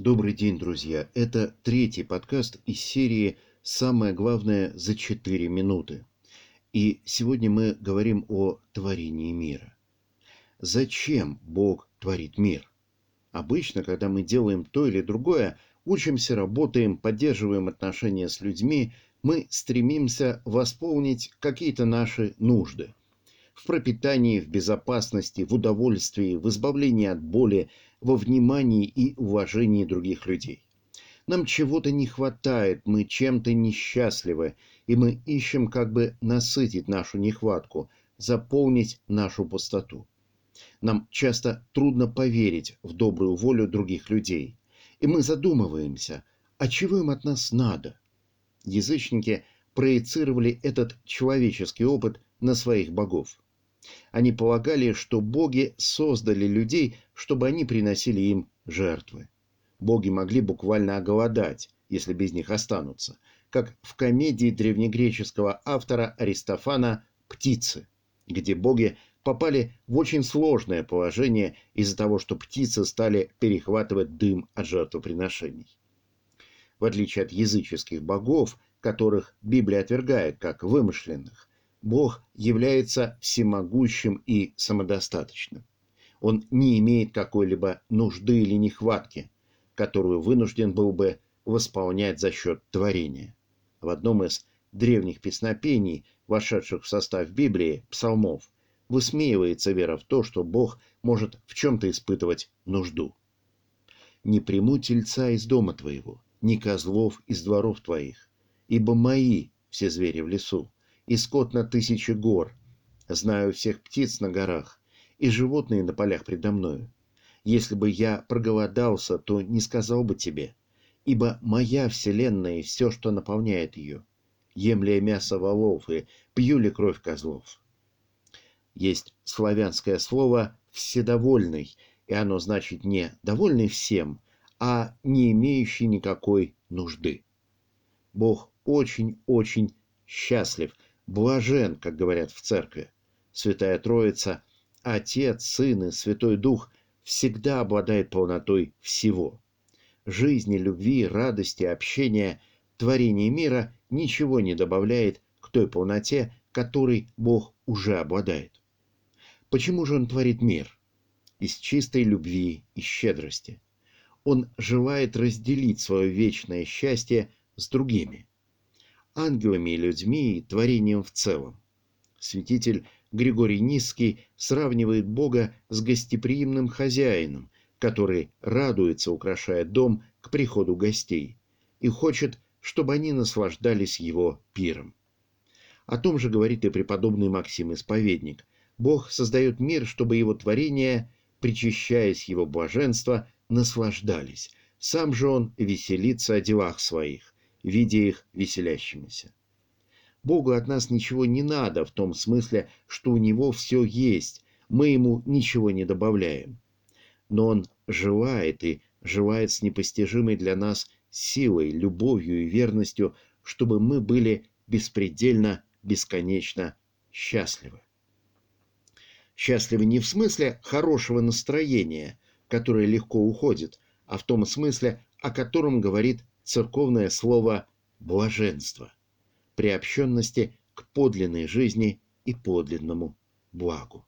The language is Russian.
Добрый день, друзья! Это третий подкаст из серии «Самое главное за 4 минуты». И сегодня мы говорим о творении мира. Зачем Бог творит мир? Обычно, когда мы делаем то или другое, учимся, работаем, поддерживаем отношения с людьми, мы стремимся восполнить какие-то наши нужды – в пропитании, в безопасности, в удовольствии, в избавлении от боли, во внимании и уважении других людей. Нам чего-то не хватает, мы чем-то несчастливы, и мы ищем как бы насытить нашу нехватку, заполнить нашу пустоту. Нам часто трудно поверить в добрую волю других людей, и мы задумываемся, а чего им от нас надо? Язычники проецировали этот человеческий опыт на своих богов. Они полагали, что боги создали людей, чтобы они приносили им жертвы. Боги могли буквально оголодать, если без них останутся, как в комедии древнегреческого автора Аристофана «Птицы», где боги попали в очень сложное положение из-за того, что птицы стали перехватывать дым от жертвоприношений. В отличие от языческих богов, которых Библия отвергает как вымышленных, Бог является всемогущим и самодостаточным. Он не имеет какой-либо нужды или нехватки, которую вынужден был бы восполнять за счет творения. В одном из древних песнопений, вошедших в состав Библии, псалмов, высмеивается вера в то, что Бог может в чем-то испытывать нужду. «Не приму тельца из дома твоего, ни козлов из дворов твоих, ибо мои все звери в лесу, и скот на тысячи гор. Знаю всех птиц на горах и животные на полях предо мною. Если бы я проголодался, то не сказал бы тебе, ибо моя вселенная и все, что наполняет ее. Ем ли я мясо волов и пью ли кровь козлов? Есть славянское слово «вседовольный», и оно значит не «довольный всем», а не имеющий никакой нужды. Бог очень-очень счастлив – блажен, как говорят в церкви. Святая Троица, Отец, Сын и Святой Дух всегда обладает полнотой всего. Жизни, любви, радости, общения, творения мира ничего не добавляет к той полноте, которой Бог уже обладает. Почему же Он творит мир? Из чистой любви и щедрости. Он желает разделить свое вечное счастье с другими – ангелами и людьми и творением в целом. Святитель Григорий Низкий сравнивает Бога с гостеприимным хозяином, который радуется, украшая дом к приходу гостей, и хочет, чтобы они наслаждались его пиром. О том же говорит и преподобный Максим Исповедник. Бог создает мир, чтобы его творения, причащаясь его блаженства, наслаждались. Сам же он веселится о делах своих, видя их веселящимися. Богу от нас ничего не надо в том смысле, что у Него все есть, мы Ему ничего не добавляем. Но Он желает и желает с непостижимой для нас силой, любовью и верностью, чтобы мы были беспредельно, бесконечно счастливы. Счастливы не в смысле хорошего настроения, которое легко уходит, а в том смысле, о котором говорит церковное слово «блаженство», приобщенности к подлинной жизни и подлинному благу.